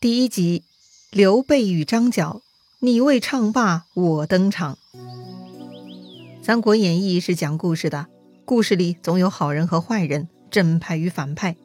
第一集，刘备与张角，你未唱罢我登场。《三国演义》是讲故事的，故事里总有好人和坏人，正派与反派。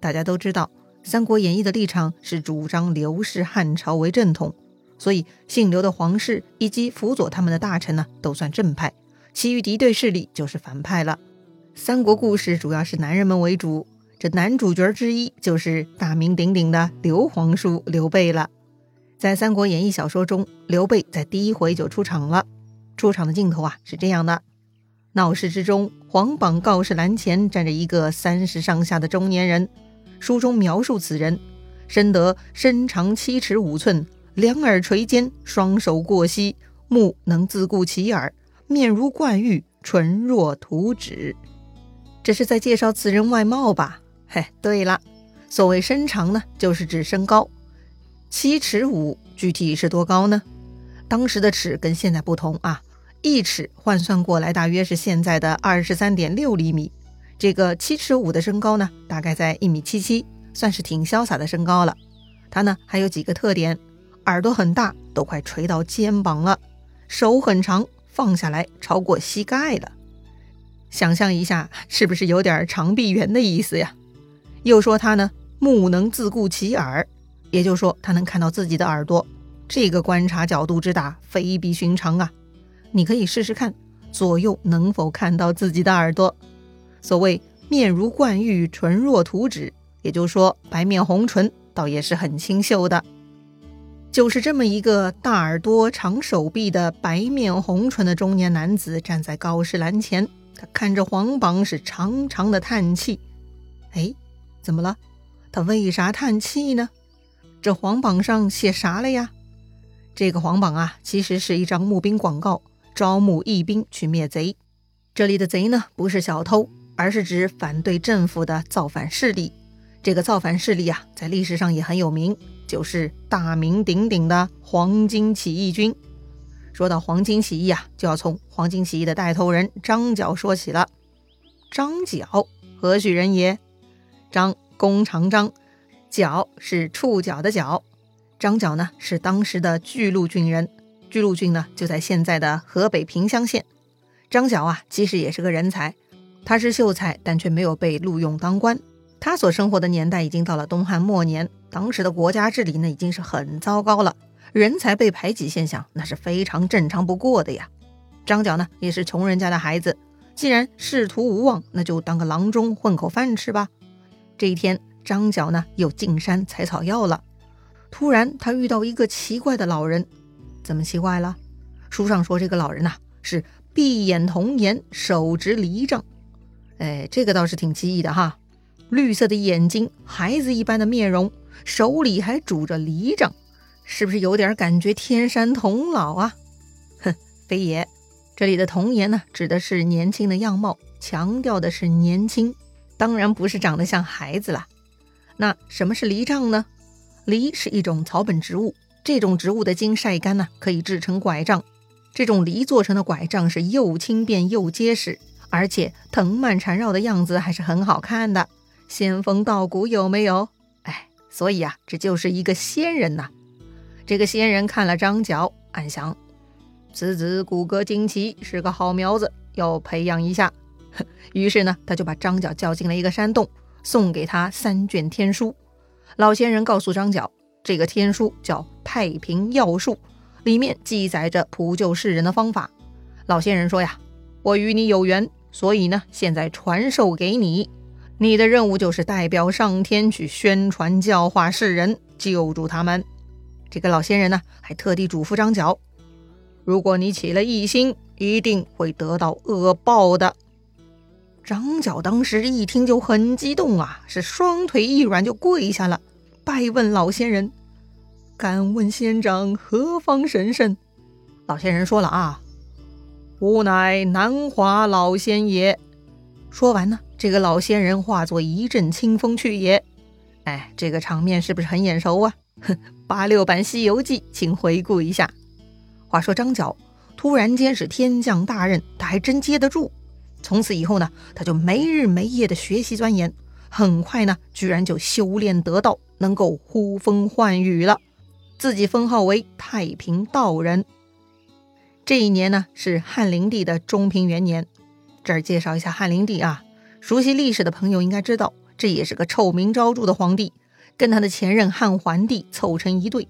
大家都知道，《三国演义》的立场是主张刘氏汉朝为正统，所以姓刘的皇室以及辅佐他们的大臣呢，都算正派，其余敌对势力就是反派了。三国故事主要是男人们为主。这男主角之一就是大名鼎鼎的刘皇叔刘备了。在《三国演义》小说中，刘备在第一回就出场了。出场的镜头啊是这样的：闹市之中，黄榜告示栏前站着一个三十上下的中年人。书中描述此人，身得身长七尺五寸，两耳垂肩，双手过膝，目能自顾其耳，面如冠玉，唇若涂脂。这是在介绍此人外貌吧？嘿，对了，所谓身长呢，就是指身高，七尺五，具体是多高呢？当时的尺跟现在不同啊，一尺换算过来大约是现在的二十三点六厘米。这个七尺五的身高呢，大概在一米七七，算是挺潇洒的身高了。他呢还有几个特点：耳朵很大，都快垂到肩膀了；手很长，放下来超过膝盖了。想象一下，是不是有点长臂猿的意思呀？又说他呢，目能自顾其耳，也就是说他能看到自己的耳朵。这个观察角度之大，非比寻常啊！你可以试试看，左右能否看到自己的耳朵。所谓面如冠玉，唇若涂脂，也就是说白面红唇，倒也是很清秀的。就是这么一个大耳朵、长手臂的白面红唇的中年男子，站在告示栏前，他看着黄榜，是长长的叹气。哎。怎么了？他为啥叹气呢？这黄榜上写啥了呀？这个黄榜啊，其实是一张募兵广告，招募义兵去灭贼。这里的贼呢，不是小偷，而是指反对政府的造反势力。这个造反势力啊，在历史上也很有名，就是大名鼎鼎的黄巾起义军。说到黄巾起义啊，就要从黄巾起义的带头人张角说起了。张角何许人也？张弓长张，角是触角的角。张角呢是当时的巨鹿郡人，巨鹿郡呢就在现在的河北平乡县。张角啊其实也是个人才，他是秀才，但却没有被录用当官。他所生活的年代已经到了东汉末年，当时的国家治理呢已经是很糟糕了，人才被排挤现象那是非常正常不过的呀。张角呢也是穷人家的孩子，既然仕途无望，那就当个郎中混口饭吃吧。这一天，张角呢又进山采草药了。突然，他遇到一个奇怪的老人。怎么奇怪了？书上说这个老人呐是闭眼童颜，手执犁杖。哎，这个倒是挺奇异的哈。绿色的眼睛，孩子一般的面容，手里还拄着犁杖，是不是有点感觉天山童姥啊？哼，非也。这里的童颜呢，指的是年轻的样貌，强调的是年轻。当然不是长得像孩子了。那什么是藜杖呢？藜是一种草本植物，这种植物的茎晒干呢，可以制成拐杖。这种梨做成的拐杖是又轻便又结实，而且藤蔓缠绕的样子还是很好看的，仙风道骨有没有？哎，所以啊，这就是一个仙人呐。这个仙人看了张角，暗想：此子骨骼惊奇，是个好苗子，要培养一下。于是呢，他就把张角叫进了一个山洞，送给他三卷天书。老仙人告诉张角，这个天书叫《太平要术》，里面记载着普救世人的方法。老仙人说呀：“我与你有缘，所以呢，现在传授给你。你的任务就是代表上天去宣传教化世人，救助他们。”这个老仙人呢，还特地嘱咐张角：“如果你起了异心，一定会得到恶报的。”张角当时一听就很激动啊，是双腿一软就跪下了，拜问老仙人：“敢问仙长何方神圣？”老仙人说了啊：“吾乃南华老仙爷。”说完呢，这个老仙人化作一阵清风去也。哎，这个场面是不是很眼熟啊？哼，八六版《西游记》，请回顾一下。话说张角突然间是天降大任，他还真接得住。从此以后呢，他就没日没夜的学习钻研，很快呢，居然就修炼得道，能够呼风唤雨了，自己封号为太平道人。这一年呢，是汉灵帝的中平元年。这儿介绍一下汉灵帝啊，熟悉历史的朋友应该知道，这也是个臭名昭著的皇帝，跟他的前任汉桓帝凑成一对。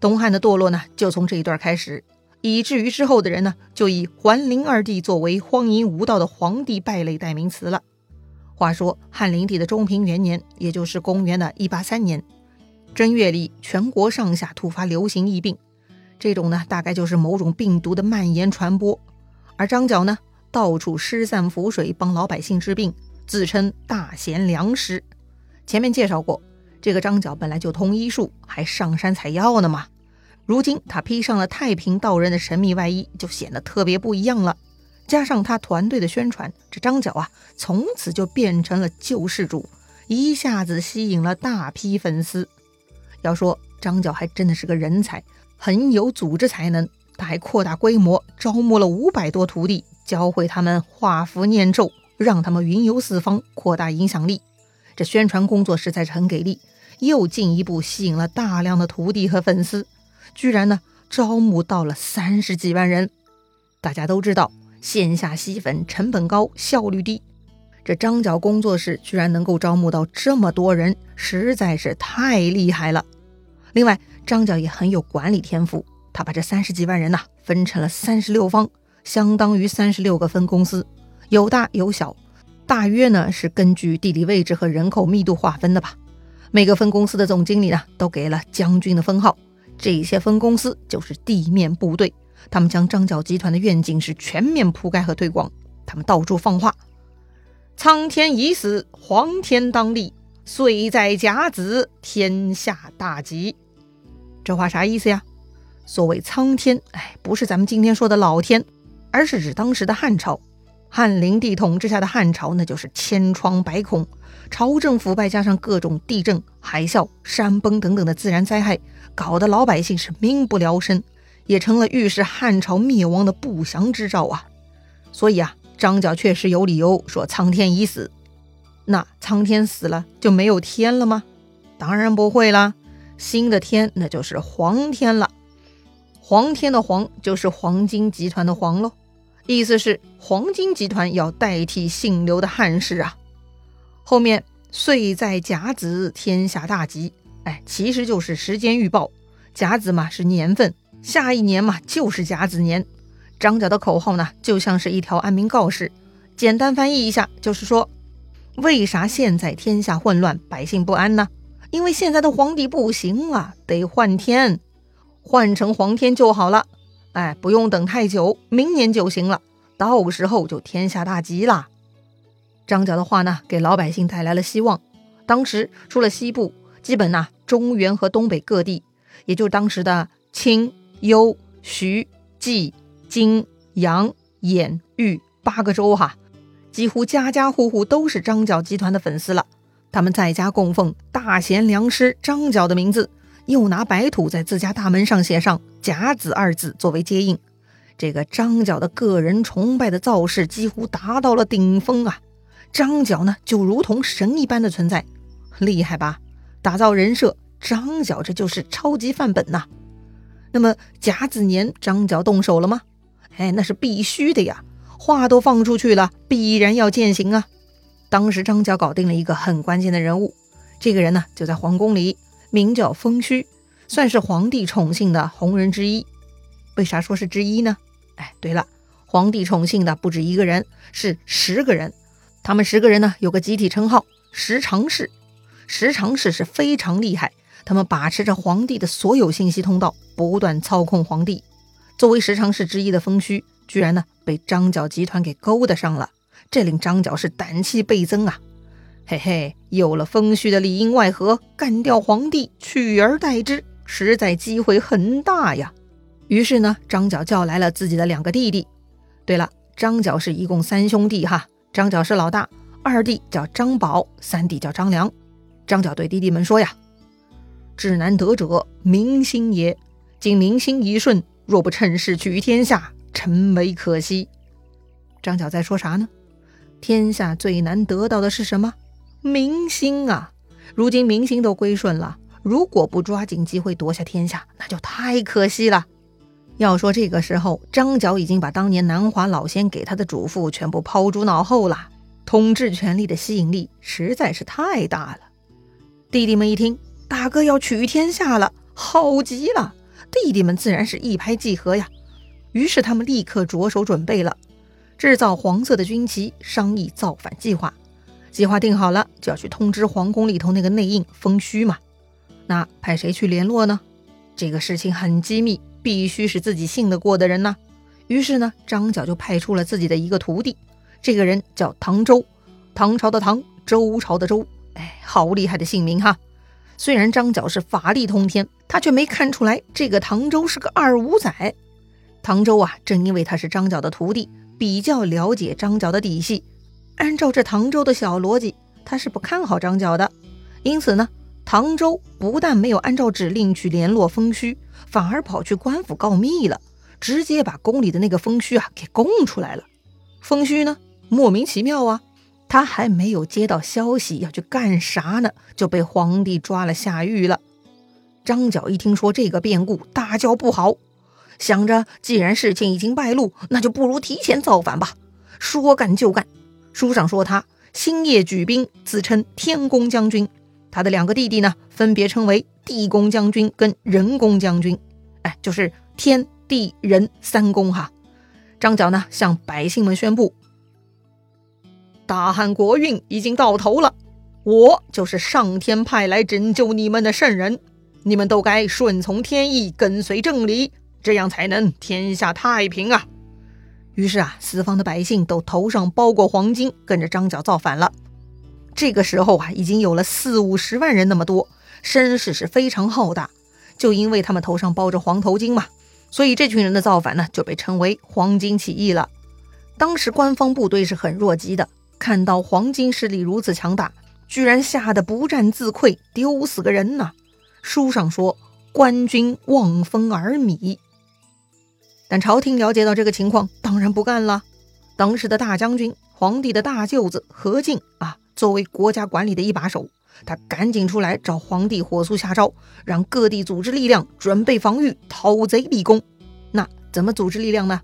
东汉的堕落呢，就从这一段开始，以至于之后的人呢，就以桓灵二帝作为荒淫无道的皇帝败类代名词了。话说汉灵帝的中平元年，也就是公元的一八三年正月里，全国上下突发流行疫病。这种呢，大概就是某种病毒的蔓延传播，而张角呢，到处施散符水，帮老百姓治病，自称大贤良师。前面介绍过，这个张角本来就通医术，还上山采药呢嘛。如今他披上了太平道人的神秘外衣，就显得特别不一样了。加上他团队的宣传，这张角啊，从此就变成了救世主，一下子吸引了大批粉丝。要说张角还真的是个人才。很有组织才能，他还扩大规模，招募了五百多徒弟，教会他们画符念咒，让他们云游四方，扩大影响力。这宣传工作实在是很给力，又进一步吸引了大量的徒弟和粉丝，居然呢招募到了三十几万人。大家都知道，线下吸粉成本高，效率低，这张角工作室居然能够招募到这么多人，实在是太厉害了。另外，张角也很有管理天赋，他把这三十几万人呐分成了三十六方，相当于三十六个分公司，有大有小，大约呢是根据地理位置和人口密度划分的吧。每个分公司的总经理呢都给了将军的封号，这些分公司就是地面部队，他们将张角集团的愿景是全面铺盖和推广，他们到处放话：苍天已死，黄天当立，岁在甲子，天下大吉。这话啥意思呀？所谓苍天，哎，不是咱们今天说的老天，而是指当时的汉朝。汉灵帝统治下的汉朝，那就是千疮百孔，朝政腐败加上各种地震、海啸、山崩等等的自然灾害，搞得老百姓是民不聊生，也成了预示汉朝灭亡的不祥之兆啊。所以啊，张角确实有理由说苍天已死。那苍天死了就没有天了吗？当然不会啦。新的天，那就是黄天了。黄天的黄，就是黄金集团的黄喽。意思是黄金集团要代替姓刘的汉室啊。后面岁在甲子，天下大吉。哎，其实就是时间预报。甲子嘛是年份，下一年嘛就是甲子年。张角的口号呢，就像是一条安民告示。简单翻译一下，就是说，为啥现在天下混乱，百姓不安呢？因为现在的皇帝不行了，得换天，换成皇天就好了。哎，不用等太久，明年就行了。到时候就天下大吉了。张角的话呢，给老百姓带来了希望。当时除了西部，基本呐，中原和东北各地，也就当时的青、幽、徐、冀、荆、扬、兖、豫八个州哈，几乎家家户户都是张角集团的粉丝了。他们在家供奉大贤良师张角的名字，又拿白土在自家大门上写上“甲子”二字作为接应。这个张角的个人崇拜的造势几乎达到了顶峰啊！张角呢，就如同神一般的存在，厉害吧？打造人设，张角这就是超级范本呐。那么甲子年，张角动手了吗？哎，那是必须的呀！话都放出去了，必然要践行啊！当时张角搞定了一个很关键的人物，这个人呢就在皇宫里，名叫封谞，算是皇帝宠幸的红人之一。为啥说是之一呢？哎，对了，皇帝宠幸的不止一个人，是十个人。他们十个人呢有个集体称号“十常侍”。十常侍是非常厉害，他们把持着皇帝的所有信息通道，不断操控皇帝。作为十常侍之一的封谞，居然呢被张角集团给勾搭上了。这令张角是胆气倍增啊！嘿嘿，有了封谞的里应外合，干掉皇帝，取而代之，实在机会很大呀。于是呢，张角叫来了自己的两个弟弟。对了，张角是一共三兄弟哈，张角是老大，二弟叫张宝，三弟叫张良。张角对弟弟们说呀：“智难得者，民心也。今民心一顺，若不趁势取天下，臣为可惜。”张角在说啥呢？天下最难得到的是什么？民心啊！如今民心都归顺了，如果不抓紧机会夺下天下，那就太可惜了。要说这个时候，张角已经把当年南华老仙给他的嘱咐全部抛诸脑后了。统治权力的吸引力实在是太大了。弟弟们一听大哥要取天下了，好极了！弟弟们自然是一拍即合呀。于是他们立刻着手准备了，制造黄色的军旗，商议造反计划。计划定好了，就要去通知皇宫里头那个内应封虚嘛。那派谁去联络呢？这个事情很机密，必须是自己信得过的人呐。于是呢，张角就派出了自己的一个徒弟，这个人叫唐周，唐朝的唐，周朝的周。哎，好厉害的姓名哈！虽然张角是法力通天，他却没看出来这个唐周是个二五仔。唐周啊，正因为他是张角的徒弟，比较了解张角的底细。按照这唐周的小逻辑，他是不看好张角的。因此呢，唐周不但没有按照指令去联络封虚，反而跑去官府告密了，直接把宫里的那个封虚啊给供出来了。封虚呢，莫名其妙啊。他还没有接到消息要去干啥呢，就被皇帝抓了下狱了。张角一听说这个变故，大叫不好，想着既然事情已经败露，那就不如提前造反吧。说干就干，书上说他星夜举兵，自称天公将军。他的两个弟弟呢，分别称为地公将军跟人公将军，哎，就是天地人三公哈。张角呢，向百姓们宣布。大汉国运已经到头了，我就是上天派来拯救你们的圣人，你们都该顺从天意，跟随正理，这样才能天下太平啊！于是啊，四方的百姓都头上包裹黄金，跟着张角造反了。这个时候啊，已经有了四五十万人那么多，声势是非常浩大。就因为他们头上包着黄头巾嘛，所以这群人的造反呢，就被称为黄巾起义了。当时官方部队是很弱鸡的。看到黄金势力如此强大，居然吓得不战自溃，丢死个人呢！书上说官军望风而靡。但朝廷了解到这个情况，当然不干了。当时的大将军、皇帝的大舅子何进啊，作为国家管理的一把手，他赶紧出来找皇帝火速下诏，让各地组织力量准备防御，讨贼立功。那怎么组织力量呢？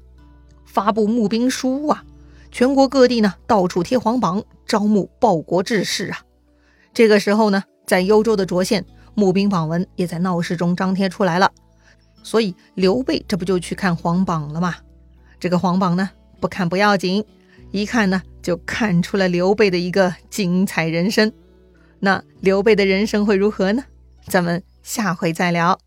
发布募兵书啊！全国各地呢，到处贴黄榜，招募报国志士啊。这个时候呢，在幽州的涿县，募兵榜文也在闹市中张贴出来了。所以刘备这不就去看黄榜了吗？这个黄榜呢，不看不要紧，一看呢，就看出了刘备的一个精彩人生。那刘备的人生会如何呢？咱们下回再聊。